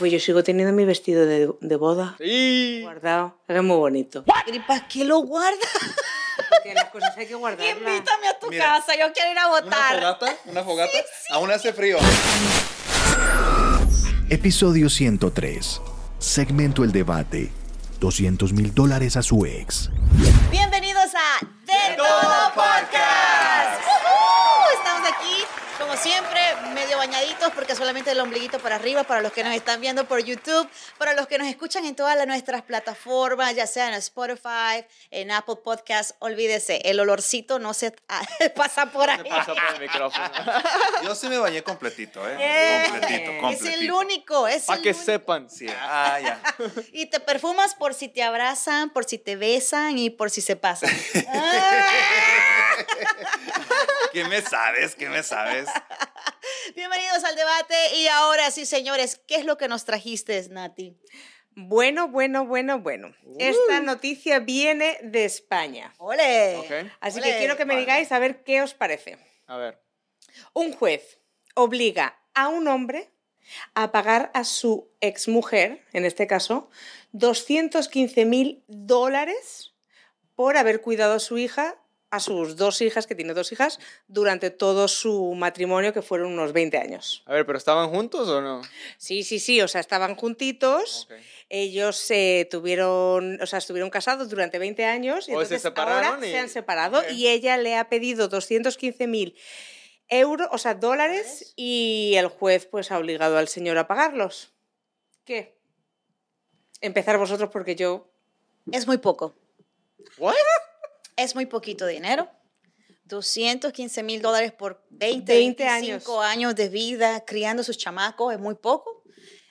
Pues yo sigo teniendo mi vestido de, de boda Sí. guardado. Es muy bonito. ¿Y para qué lo guardas? Porque las cosas hay que guardarlas. Invítame a tu Mira. casa, yo quiero ir a ¿Una votar. fogata? ¿Una fogata? Aún hace frío. Episodio 103. Segmento El Debate. 200 mil dólares a su ex. Bienvenidos a De, Todo Podcast. Siempre, medio bañaditos porque solamente el ombliguito para arriba para los que nos están viendo por YouTube, para los que nos escuchan en todas las- nuestras plataformas, ya sea en Spotify, en Apple Podcast. Olvídese, el olorcito no se pasa por ahí. Me pasa por el micrófono. Yo sí me bañé completito, ¿eh? Yeah. Completito, Es completito. el único, es Para el que único. sepan. Sí, ah, ya. Y te perfumas por si te abrazan, por si te besan y por si se pasan. Ah. ¿Qué me sabes? ¿Qué me sabes? Bienvenidos al debate y ahora sí, señores, ¿qué es lo que nos trajiste, Nati? Bueno, bueno, bueno, bueno. Esta noticia viene de España. ¡Ole! Así que quiero que me Vale. digáis a ver qué os parece. A ver. Un juez obliga a un hombre a pagar a su exmujer, en este caso, 215 mil dólares por haber cuidado a su hija, a sus dos hijas, que tiene dos hijas, durante todo su matrimonio, que fueron unos 20 años. A ver, ¿pero estaban juntos o no? Sí, sí, sí, o sea, estaban juntitos. Ok. Ellos se tuvieron, o sea, estuvieron casados durante 20 años y O se separaron ahora y- se han separado y ella le ha pedido 215 mil euros, o sea, dólares, y el juez pues ha obligado al señor a pagarlos. ¿Qué? Empezar vosotros porque yo... Es muy poco. ¿What? Es muy poquito dinero. 215 mil dólares por 20, 20 25 años. de vida criando a sus chamacos es muy poco.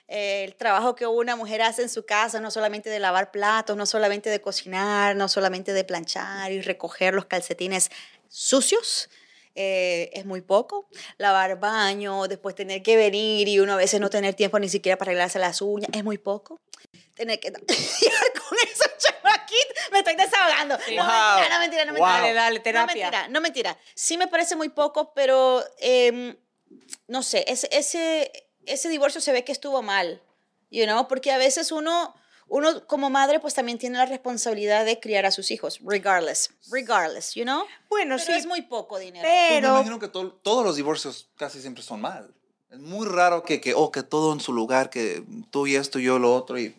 Eh, el trabajo que una mujer hace en su casa, no solamente de lavar platos, no solamente de cocinar, no solamente de planchar y recoger los calcetines sucios, eh, es muy poco. Lavar baño, después tener que venir y uno a veces no tener tiempo ni siquiera para arreglarse las uñas, es muy poco. Tener que con esos me estoy desahogando. No, Wow. mentira, no, mentira, no, Wow. mentira. Dale, dale, No, terapia. mentira, no mentira. Sí me parece muy poco, pero em, no sé, ese, ese, ese divorcio se ve que estuvo mal, you know, porque a veces uno, uno como madre pues también tiene la responsabilidad de criar a sus hijos, regardless, regardless, you know. Bueno, Pero sí, es muy poco dinero. Pues me pero... imagino que to- todos los divorcios casi siempre son mal. Es muy raro que, que, oh, que todo en su lugar, que tú y esto, yo lo otro, y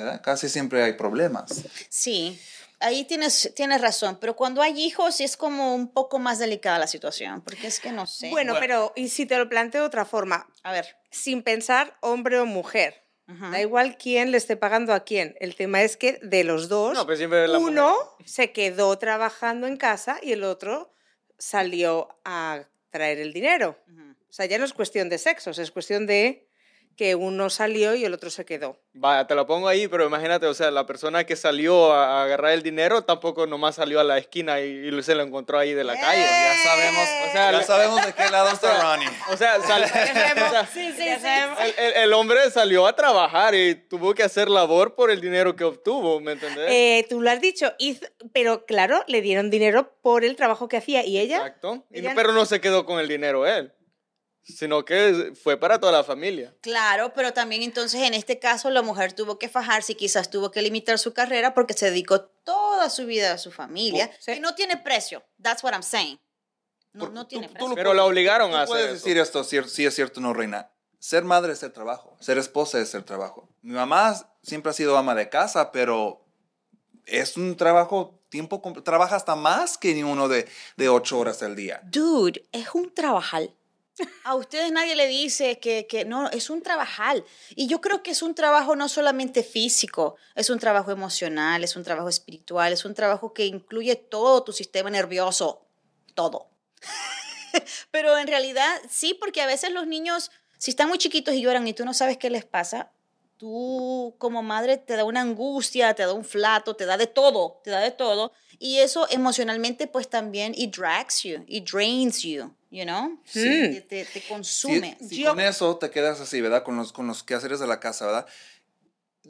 ¿verdad? casi siempre hay problemas. Sí, ahí tienes, tienes razón, pero cuando hay hijos sí es como un poco más delicada la situación, porque es que no sé. Bueno, Bueno. pero ¿y si te lo planteo de otra forma? a ver. Sin pensar hombre o mujer. Da igual quién le esté pagando a quién. El tema es que de los dos, No, pero uno mujer. se quedó trabajando en casa y el otro salió a traer el dinero. O sea, ya no es cuestión de sexos, es cuestión de que uno salió y el otro se quedó. Vaya, te lo pongo ahí, pero imagínate, o sea, la persona que salió a a agarrar el dinero tampoco nomás salió a la esquina y, y se lo encontró ahí de la calle. Ya sabemos, O sea, ya sabemos de qué lado está Ronnie. O sea, sal- o sea, Sí, el, el- el hombre salió a trabajar y tuvo que hacer labor por el dinero que obtuvo, ¿me entendés? Eh, tú lo has dicho, hizo- pero claro, le dieron dinero por el trabajo que hacía y ella. Exacto. Ella- pero no se quedó con el dinero él, sino que fue para toda la familia. Claro, pero también entonces en este caso la mujer tuvo que fajarse y quizás tuvo que limitar su carrera porque se dedicó toda su vida a su familia Sí. y no tiene precio. That's what I'm saying. No, no tú- tiene tú precio. lo Pero la obligaron Tú a hacer puedes eso. decir esto, si si es cierto no, Reina. Ser madre es ser trabajo, ser esposa es ser trabajo. Mi mamá siempre ha sido ama de casa, pero es un trabajo, tiempo, trabaja hasta más que uno de, de ocho horas al día. Dude, es un trabajal. A ustedes nadie le dice que, que no, es un trabajal. Y yo creo que es un trabajo no solamente físico, es un trabajo emocional, es un trabajo espiritual, es un trabajo que incluye todo tu sistema nervioso, todo. Pero en realidad sí, porque a veces los niños, si están muy chiquitos y lloran y tú no sabes qué les pasa, tú como madre te da una angustia, te da un flato, te da de todo, te da de todo. Y eso emocionalmente pues también it drags you, it drains you, you know? Sí. Te, te- te Si, consume. si Yo- con eso te quedas así, ¿verdad? Con los, con los quehaceres de la casa, ¿verdad?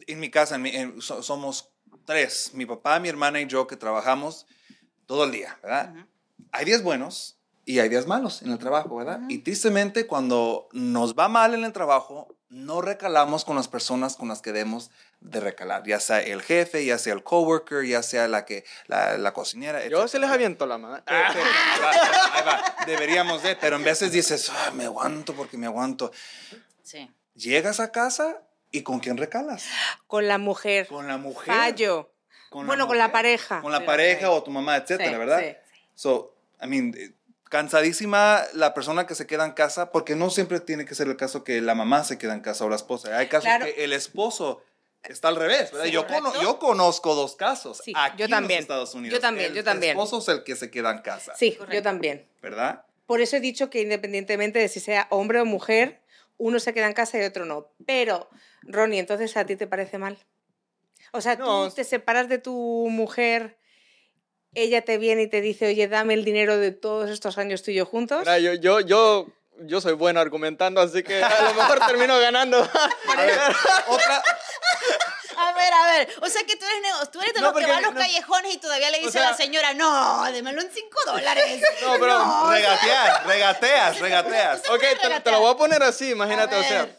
En mi casa en mi- en- so- somos tres, mi papá, mi hermana y yo que trabajamos todo el día, ¿verdad? Ujú. Hay días buenos y y hay días malos en el trabajo, ¿verdad? Y tristemente cuando nos va mal en el trabajo, no recalamos con las personas con las que debemos de recalar, ya sea el jefe, ya sea el coworker, ya sea la que la, la cocinera. Yo se les aviento la mano. Ahí va, ahí va. Deberíamos de, pero en veces dices, "Ah, me aguanto porque me aguanto. Sí. Llegas a casa y ¿con quién recalas? Con la mujer. Con la mujer. Fallo. Con bueno, con la pareja. Con la pareja sí. o tu mamá, etcétera, Sí, ¿verdad? sí. So, I mean, eh, cansadísima la persona que se queda en casa, porque no siempre tiene que ser el caso que la mamá se queda en casa o la esposa. Hay casos Claro. que el esposo está al revés, ¿verdad? Sí, yo, cono- correcto. yo conozco dos casos. Sí, aquí yo en los también. Estados Unidos. Yo también, El yo también. esposo es el que se queda en casa, Sí, yo también. ¿verdad? Por eso he dicho que independientemente de si sea hombre o mujer, uno se queda en casa y otro no. Pero, Ronnie, entonces a ti te parece mal. O sea, No, tú te separas de tu mujer, ella te viene y te dice, oye, dame el dinero de todos estos años tú y yo juntos. Mira, yo, yo, yo, yo soy bueno argumentando, así que a lo mejor termino ganando. A ver, otra, A ver, a ver. O sea que tú eres, nego- tú eres de No, los que porque va a los no- callejones y todavía le O dice sea- a la señora, no, démelo en 5 dólares. No, pero regateas, regateas, regateas. Ok, te, te lo voy a poner así, imagínate, A o sea.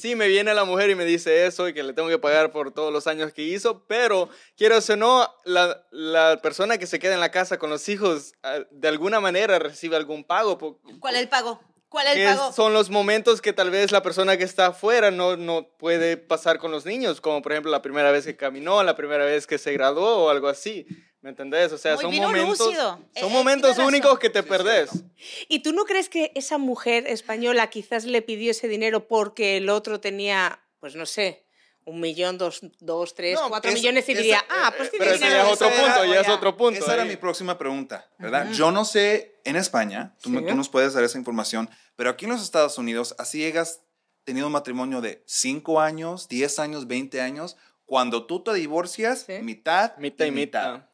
Sí me viene la mujer y me dice eso y que le tengo que pagar por todos los años que hizo, pero quiero o no, la, la persona que se queda en la casa con los hijos ah, de alguna manera recibe algún pago. po- ¿Cuál es el pago? ¿Cuál es el pago? son los momentos que tal vez la persona que está afuera no, no puede pasar con los niños, como por ejemplo la primera vez que caminó, la primera vez que se graduó o algo así. ¿Me entendés? O sea, Muy son momentos, lúcido. Eh, son eh, momentos únicos que te Sí, perdés. cierto. ¿Y tú no crees que esa mujer española quizás le pidió ese dinero porque el otro tenía, pues no sé, un millón, dos, dos tres, No, cuatro esa- millones y esa- diría, ah, pues eh, tiene pero ese ya es otro punto, ya es ya". otro punto. Esa era ahí. mi próxima pregunta, ¿verdad? Yo no sé en España, tú, Sí. tú nos puedes dar esa información, pero aquí en los Estados Unidos, así llegas teniendo un matrimonio de 5 años, 10 años, 20 años, cuando tú te divorcias, Sí. mitad, Mitad y mitad.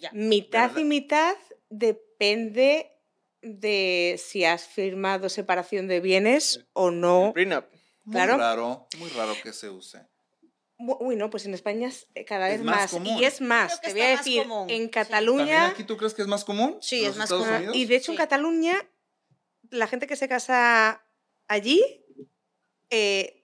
Ya. Mitad ¿Verdad? y mitad depende de si has firmado separación de bienes o no. Prenup. Muy Claro. raro, muy raro que se use. Uy, no, pues en España es eh, cada Es vez más. Y es más, te voy a decir, común, en. Cataluña... ¿También aquí tú crees que es más común? Sí, es más Estados común. Unidos? Y de hecho en. Cataluña, la gente que se casa allí, eh,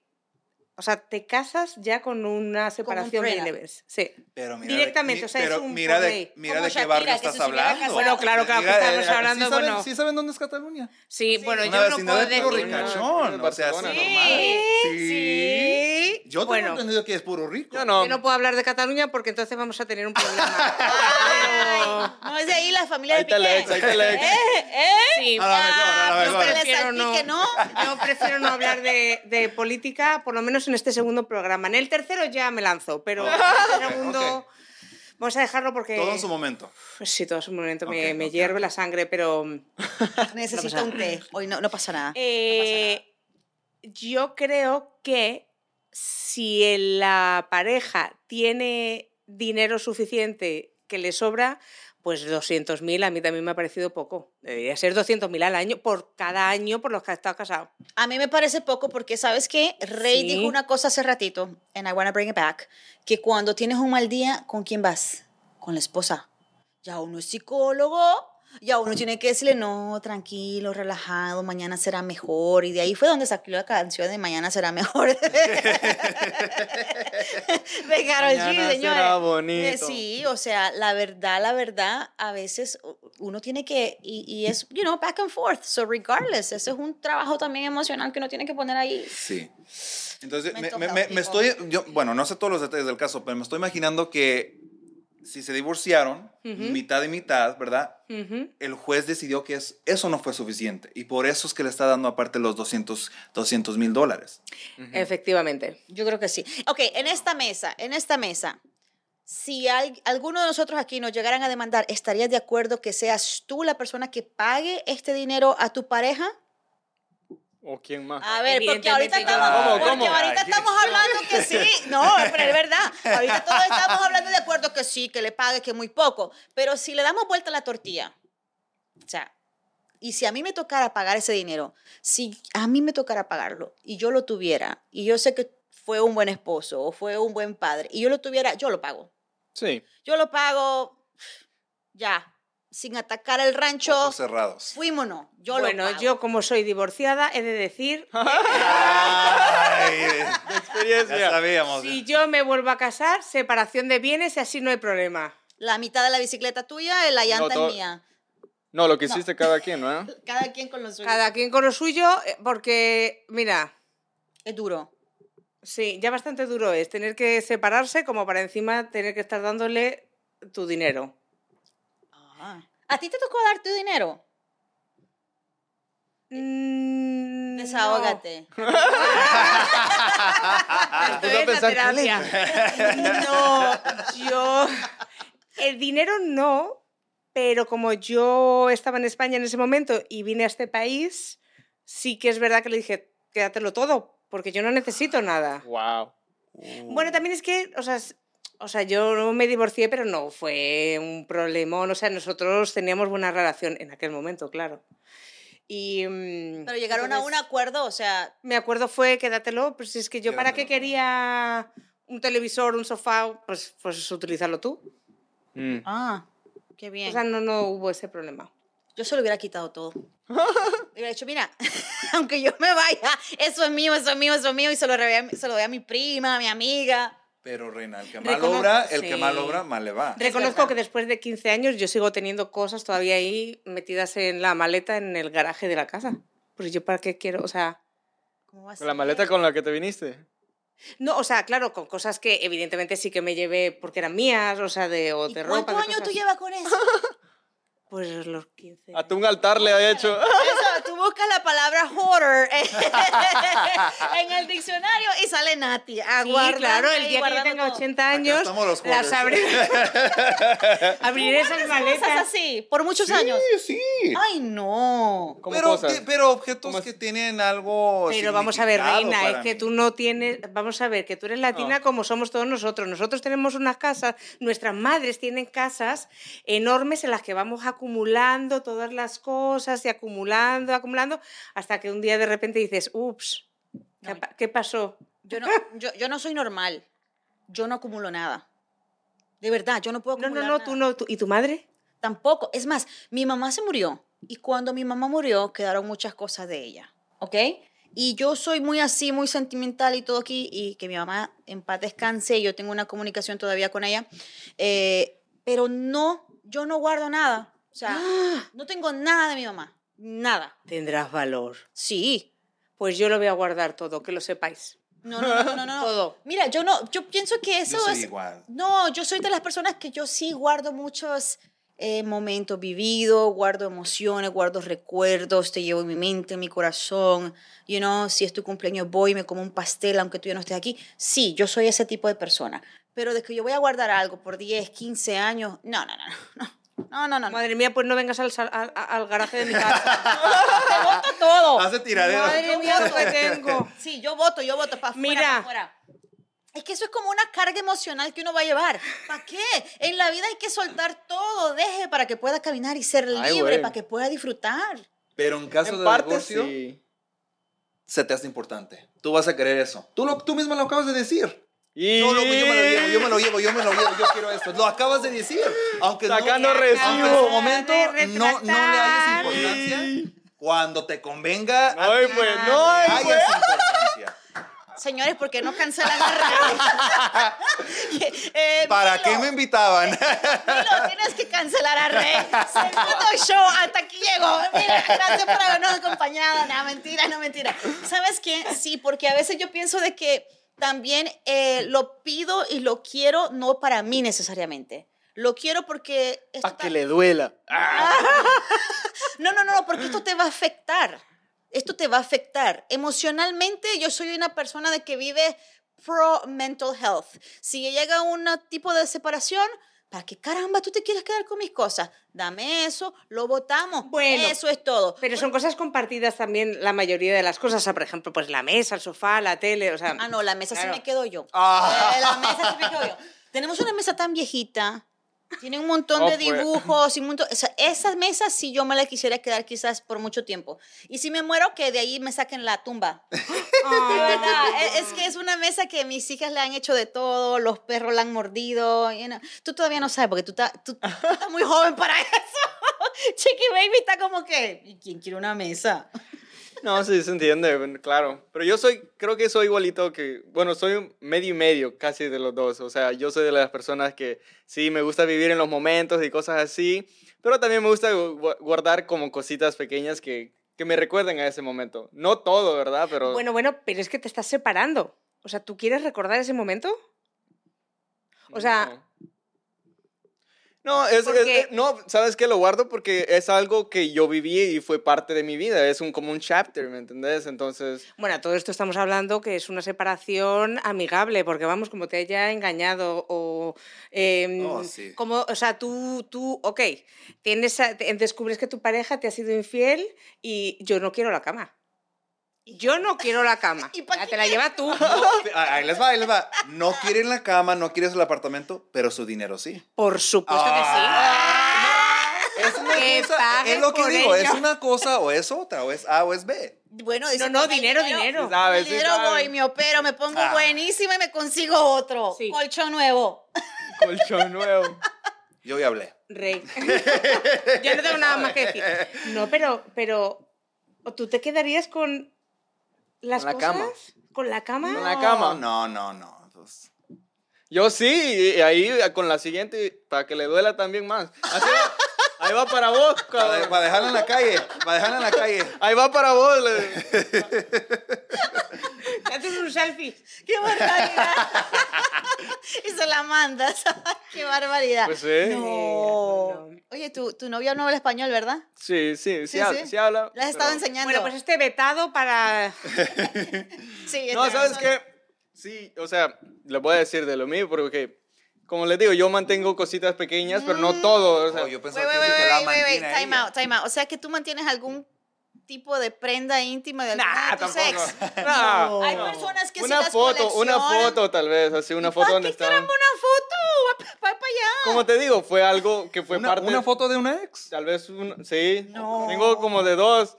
o sea, te casas ya con una separación de bienes. Sí. Pero mira Directamente, de, o sea, es pero un mira de, mira Como de qué Shakira, barrio que estás si hablando. Bueno, claro, claro, que Diga, estamos eh, hablando, ¿sí saben, bueno. ¿Sí saben dónde es Cataluña? Sí, bueno, Una yo no puedo decir. no, ricachón. O sea, sí. Sí. Sí. Yo tengo bueno, entendido que es puro rico. Yo no. yo no puedo hablar de Cataluña porque entonces vamos a tener un problema. Ay, no es de ahí la familia Ahí de está la Piqué. ex, ahí está la ex. ¿Eh? ¿Eh? Sí. A la mejor, a la Ah, mejor. pues que le Prefiero no. Yo prefiero no hablar de, de política, por lo menos en este segundo programa. En el tercero ya me lanzo, pero en el segundo ok. vamos a dejarlo porque... Todo en su momento. Sí, todo en su momento me, hierve la sangre, pero... Necesito un té. Hoy no, no pasa nada. Eh, yo creo que si la pareja tiene dinero suficiente que le sobra, pues 200.000 a mí también me ha parecido poco. Debería ser 200.000 al año por cada año por los que ha estado casado. A mí me parece poco porque, ¿sabes qué? Rey Sí. dijo una cosa hace ratito, and I wanna bring it back, que cuando tienes un mal día, ¿con quién vas? Con la esposa. Ya uno es psicólogo, ya uno tiene que decirle, no, tranquilo, relajado, mañana será mejor. Y de ahí fue donde sacó la canción de Mañana será mejor. de Karol G, señores. Eh, bonito. Sí, o sea, la verdad, la verdad, a veces uno tiene que, y, y es, you know, back and forth. So, regardless, ese es un trabajo también emocional que uno tiene que poner ahí. Sí. Entonces, me, me- me- me estoy, yo, bueno, no sé todos los detalles del caso, pero me estoy imaginando que si se divorciaron, mitad y mitad, ¿verdad? El juez decidió que es, eso no fue suficiente y por eso es que le está dando aparte los 200 mil dólares. Efectivamente. Yo creo que sí. Ok, en esta mesa, en esta mesa, si al- alguno de nosotros aquí nos llegaran a demandar, ¿estarías de acuerdo que seas tú la persona que pague este dinero a tu pareja? ¿O quién más? A ver, porque ahorita estamos, no. ¿Cómo, porque cómo? ahorita estamos hablando que sí. No, pero es verdad. Ahorita todos estamos hablando de acuerdo que sí, que le pague, que muy poco. Pero si le damos vuelta a la tortilla, o sea, y si a mí me tocara pagar ese dinero, si a mí me tocara pagarlo y yo lo tuviera, y yo sé que fue un buen esposo o fue un buen padre, y yo lo tuviera, yo lo pago. Sí. Yo lo pago ya. Sin atacar el rancho. Ojos cerrados. Fuímonos. Yo bueno, lo pago. yo como soy divorciada, he de decir, Ay, De experiencia. ya sabíamos. si yo me vuelvo a casar, separación de bienes y así no hay problema. La mitad de la bicicleta tuya, la llanta es mía. No, lo que hiciste cada quien, ¿no? Cada quien con lo suyo. Cada quien con lo suyo, eh, porque, mira, Es duro. sí, ya bastante duro es tener que separarse como para encima tener que estar dándole tu dinero. ¿A ti te tocó dar tu dinero? Mm, no. Desahógate. Estoy Empezó a en la terapia. No, yo. El dinero no, pero como yo estaba en España en ese momento y vine a este país, sí que es verdad que le dije, quédatelo todo, porque yo no necesito nada. Wow. Bueno, también es que, o sea, o sea, yo no me divorcié, pero no fue un problemón. O sea, nosotros teníamos buena relación en aquel momento, claro. Y, mm, Pero llegaron a un entonces- acuerdo, o sea, me acuerdo fue quédatelo, pues si es que yo para qué quería un televisor, un sofá, pues, pues utilizarlo tú. Mm. ah, qué bien. O sea, no, no hubo ese problema. Yo se lo hubiera quitado todo. hubiera dicho, mira, aunque yo me vaya, eso es mío, eso es mío, eso es mío, y se lo, doy a- se lo doy a mi prima, a mi amiga. Pero, Reina, el que mal Recono- obra, el que sí. mal obra, mal le va. Reconozco que después de 15 años yo sigo teniendo cosas todavía ahí metidas en la maleta en el garaje de la casa. Pues yo para qué quiero, o sea, ¿Cómo va a ¿Con la maleta con la que te viniste? no, o sea, claro, con cosas que evidentemente sí que me llevé porque eran mías, o sea, de, o ¿Y de ropa. ¿Cuántos de años tú llevas con eso? Pues los 15. Hasta un altar le ha hecho. Tú buscas la palabra hoarder en el diccionario y sale Nati. Sí, aguardando claro, el día que yo tenga todo. 80 años, las abriré, abriré esas maletas. así, por muchos años. Sí, Ay, no. Pero, cosas. que- pero objetos ¿Cómo que tienen algo. Pero vamos a ver, Reina, es que mí. tú no tienes, vamos a ver, que tú eres latina Ah. como somos todos nosotros. Nosotros tenemos unas casas, nuestras madres tienen casas enormes en las que vamos acumulando todas las cosas y acumulando, acumulando, hasta que un día de repente dices, ups, ¿qué, No. qué pasó? Yo no, yo, yo no soy normal. Yo no acumulo nada. De verdad, yo no puedo No, acumular no, no, nada. tú no, tú- ¿y tu madre? Tampoco. Es más, mi mamá se murió y cuando mi mamá murió quedaron muchas cosas de ella, ¿ok? Y yo soy muy así, muy sentimental y todo aquí, y que mi mamá en paz descanse, y yo tengo una comunicación todavía con ella, eh, pero no, yo no guardo nada. O sea, no tengo nada de mi mamá, nada. Tendrás valor. Sí. Pues yo lo voy a guardar todo, que lo sepáis. No, no, no, no, no. Todo. Mira, yo no, yo pienso que eso Yo soy es... igual. No, yo soy de las personas que yo sí guardo muchos eh, momentos vividos, guardo emociones, guardo recuerdos, te llevo en mi mente, en mi corazón. You know, si es tu cumpleaños voy y me como un pastel aunque tú ya no estés aquí. Sí, yo soy ese tipo de persona. Pero de que yo voy a guardar algo por 10, 15 años, no, no, no, no. No, no, no. Madre mía, pues no vengas al, al, al garaje de mi casa. Te voto todo. Hace tiradero. Madre mía, lo que tengo. Sí, yo voto, yo voto para afuera, Mira. pa' afuera. Es que eso es como una carga emocional que uno va a llevar. ¿Para qué? En la vida hay que soltar todo, deje para que pueda caminar y ser Ay, libre, para que pueda disfrutar. Pero en caso En de parte divorcio, sí. se te hace importante. Tú vas a querer eso. Tú, lo, tú mismo lo acabas de decir. Y... No, loco, yo me lo llevo, yo me lo llevo, yo me lo llevo, yo quiero esto. Lo acabas de decir. Aunque Sacando no, recibo. aunque en su momento no, no le hayas retratar. importancia, cuando te convenga, No hay, pues, no hay, hayas pues. importancia. Señores, ¿por qué no cancelan a Rey? Eh, ¿Para Milo, qué me invitaban? Milo, tienes que cancelar a Rey. Segundo show, hasta aquí llegó. Mira, gracias por habernos acompañado. No, mentira, no, mentira. ¿Sabes qué? Sí, porque a veces yo pienso de que también eh, lo pido y lo quiero no para mí necesariamente. Lo quiero porque... Para que le duela. No, no, no, porque esto te va a afectar. Esto te va a afectar. Emocionalmente, yo soy una persona de que vive pro mental health. Si llega un tipo de separación, ¿para qué caramba tú te quieres quedar con mis cosas? Dame eso, lo votamos. Bueno, eso es todo. Pero son cosas compartidas también la mayoría de las cosas. O sea, por ejemplo, pues la mesa, el sofá, la tele, o sea... Ah, no, la mesa claro. se me quedo yo. Eh, la mesa se me quedo yo. Tenemos una mesa tan viejita. Tiene un montón Oh, de pues. dibujos y un montón, o sea, esa mesa sí yo me la quisiera quedar quizás por mucho tiempo. Y si me muero, que de ahí me saquen la tumba. De verdad, es, es que es una mesa que mis hijas le han hecho de todo, los perros la han mordido. you know. Tú todavía no sabes porque tú, estás- tú- tú estás muy joven para eso. Chiqui Baby está como que, ¿y quién quiere una mesa? No, sí, se entiende, claro. Pero yo soy, creo que soy igualito que, bueno, soy medio y medio casi de los dos. O sea, yo soy de las personas que sí, me gusta vivir en los momentos y cosas así, pero también me gusta gu- guardar como cositas pequeñas que, que me recuerden a ese momento. No todo, ¿verdad? Pero... Bueno, bueno, pero es que te estás separando. O sea, ¿tú quieres recordar ese momento? O sea, No. No, es, Porque- es- no, ¿sabes qué? Lo guardo porque es algo que yo viví y fue parte de mi vida. Es un, como un chapter, ¿me entendés? Entonces, bueno, todo esto estamos hablando que es una separación amigable, porque vamos, como te haya engañado o... Oh, sí. como, o sea, tú, tú, ok, tienes descubres que tu pareja te ha sido infiel y yo no quiero la cama. Yo no quiero la cama. ¿Y pa' Ya qué te la lleva tú. Ahí les va, ahí les va. No quieren la cama, no quieres el apartamento, pero su dinero sí. Por supuesto Ah. Es una Que cosa, es lo que digo, ello. es una cosa o es otra, o es A o es B. Bueno, que sí. dice, No, no, "Toma dinero, dinero. Sí sabes, sí Dinero sabes. voy, me opero, me pongo Ah. buenísima y me consigo otro. Sí. Colchón nuevo. colchón nuevo. Yo ya hablé. Rey. Yo no tengo nada más que decir. No, pero, pero ¿o ¿tú te quedarías con las Con la cosas? cama. ¿Con la cama? Con la cama. No, no, no. Pues, Yo sí, y ahí con la siguiente, para que le duela también más. Así va, ahí va para vos, para, cabrón. para dejarla en la calle, para dejarla en la calle. Ahí va para vos. le- Selfie. ¡Qué barbaridad! y se la mandas. ¡Qué barbaridad! Pues sí. No. no. Oye, tu, tu novia no habla español, ¿verdad? Sí, sí, sí, Sí, habla. sí. sí habla, Le has estado pero- enseñando. Bueno, pues este vetado para... Sí, No, este- ¿sabes qué? Sí, o sea, les voy a decir de lo mío porque, como les digo, yo mantengo cositas pequeñas, pero no todo. O sea, Oh, yo pensaba wait, que, wait, la wait, wait, wait, mantiene a time ella. out, time out. O sea que tú mantienes algún tipo de prenda íntima de alguno Nah, de tus tampoco. ex. Nah, Hay no. personas que sí una las foto, una coleccionan. foto tal vez, así una foto ¿Para donde una foto? Va para allá. Como te digo, fue algo que fue Una, parte. una foto de un ex. Tal vez un, sí. No. Tengo como de dos.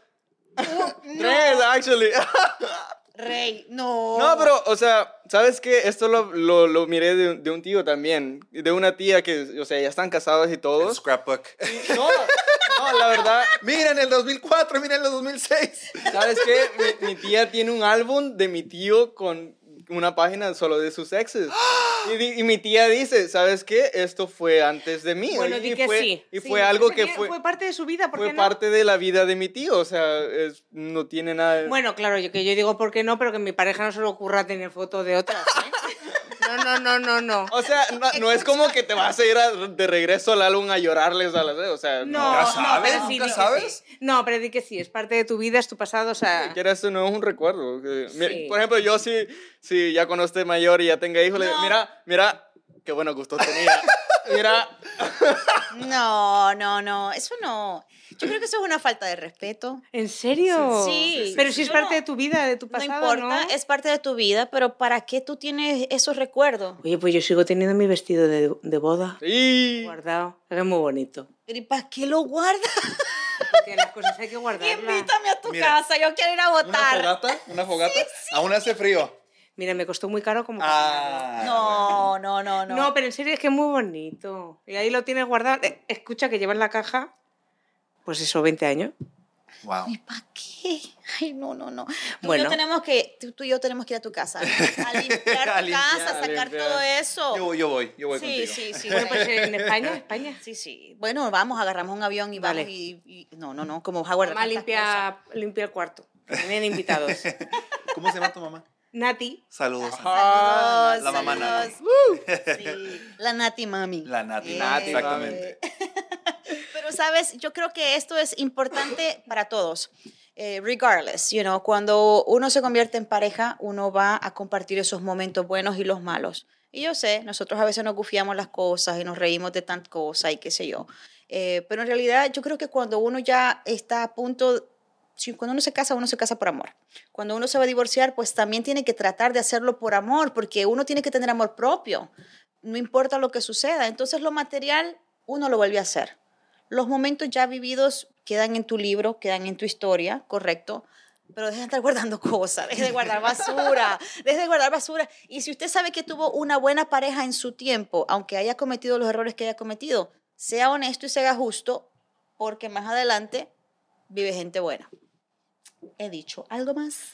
Tres, actually. Rey, no. No, pero, o sea, ¿sabes qué? Esto lo, lo, lo miré de, de un tío también, de una tía que, o sea, ya están casados y El todos. scrapbook. No, no, la verdad, Mira en el 2004, mira en el 2006. ¿sabes qué? Mi, mi tía tiene un álbum de mi tío con una página solo de sus exes. Y, mi tía dice, ¿sabes qué? Esto fue antes de mí. Bueno, y di que fue, sí. Y Sí, fue algo fue que fue, Fue parte de su vida, ¿por fue qué no? parte de la vida de mi tío. O sea, es- no tiene nada... Bueno, claro, yo que yo digo por qué no, pero que mi pareja no se le ocurra tener fotos de otras. ¿eh? No, no, no, no, no. O sea, no, no es como que te vas a ir a- de regreso al álbum a llorarles a las... O sea, No, Nunca no, sabes, pero sí, nunca sabes. sí. No, pero di que sí, es parte de tu vida, es tu pasado, o sea... Quieras no es un recuerdo. Sí. Por ejemplo, yo sí, sí, ya cuando esté mayor y ya tenga hijos, le digo, No. mira, mira, qué buenos gustos tenía. No, no, no. Eso no. Yo creo que eso es una falta de respeto. ¿En serio? Sí. Pero si es parte no- de tu vida, de tu No pasado, importa, ¿no? es parte de tu vida, pero ¿para qué tú tienes esos recuerdos? Oye, pues yo sigo teniendo mi vestido de, de boda sí. guardado. Es muy bonito. ¿Y para qué lo guardas? Porque las cosas hay que guardarlas. Invítame a tu Mira, casa, yo quiero ir a Una votar. fogata, una fogata. Aún hace frío. Mira, me costó muy caro como... Ah. No, no, no, no. No, pero en serio es que es muy bonito. Y ahí lo tienes guardado. Eh, Escucha que lleva en la caja, pues eso, 20 años. Wow. ¿Y para qué? Ay, no, no, no. Tú, y Bueno. yo tenemos que, tú, tú y yo tenemos que ir a tu casa. A limpiar tu A limpiar, casa, a sacar limpiar. todo eso. Yo, yo voy, yo voy sí, contigo. sí, sí. Bueno, pues bueno. en España, España. Sí, sí. Bueno, vamos, agarramos un avión y Vale. vamos y, y- No, no, no, como Howard. Mamá limpia, limpia el cuarto. que Vienen invitados. ¿Cómo se llama tu mamá? Nati. Saludos. Saludos, la mamá saludos. Sí, la Nati Mami. La Nati. Eh, Exactamente. Pero, ¿sabes? Yo creo que esto es importante para todos. Eh, regardless, you know, cuando uno se convierte en pareja, uno va a compartir esos momentos buenos y los malos. Y yo sé, nosotros a veces nos gufiamos las cosas y nos reímos de tantas cosas y qué sé yo. Eh, pero en realidad yo creo que cuando uno ya está a punto, si- cuando uno se casa, uno se casa por amor. Cuando uno se va a divorciar, pues también tiene que tratar de hacerlo por amor, porque uno tiene que tener amor propio. No importa lo que suceda. Entonces lo material uno lo vuelve a hacer. Los momentos ya vividos quedan en tu libro, quedan en tu historia, correcto. Pero deje de estar guardando cosas, deje de guardar basura, deje de guardar basura. Y si usted sabe que tuvo una buena pareja en su tiempo, aunque haya cometido los errores que haya cometido, sea honesto y sea justo porque más adelante vive gente buena. He dicho algo más.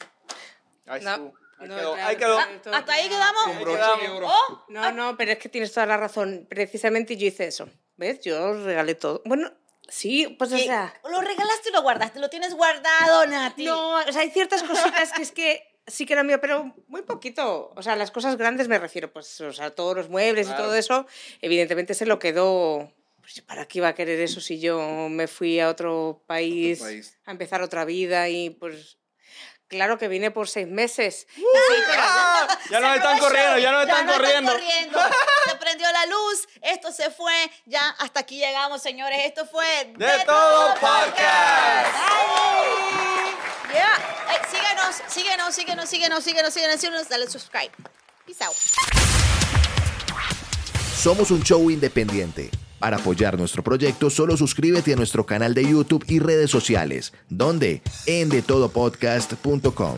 Ahí No. Ahí no, quedó. claro, Ahí quedó. Hasta ahí quedamos. Ahí quedamos. Oh, No, no, pero es que tienes toda la razón. Precisamente yo hice eso. ¿Ves? Yo regalé todo. Bueno, sí, pues o sea. lo regalaste y lo guardaste, lo tienes guardado, Nati. No, o sea, hay ciertas cositas que es que sí que era mío, pero muy poquito. O sea, las cosas grandes me refiero, pues, o sea, todos los muebles Claro. y todo eso, evidentemente se lo quedó. Pues, ¿Para qué iba a querer eso si yo me fui a otro país, país. a empezar otra vida y pues. Claro que vine por seis meses. ¡Ah! Ya no me están corriendo, ya no me están no corriendo. corriendo. Se prendió la luz, esto se fue, ya hasta aquí llegamos, señores. Esto fue De Todo Podcast. Yeah. Eh, síguenos, síguenos, síguenos, síguenos, síguenos, síguenos, síguenos, dale subscribe. Peace out. Somos un show independiente. Para apoyar nuestro proyecto, solo suscríbete a nuestro canal de YouTube y redes sociales, donde en detodopodcast.com.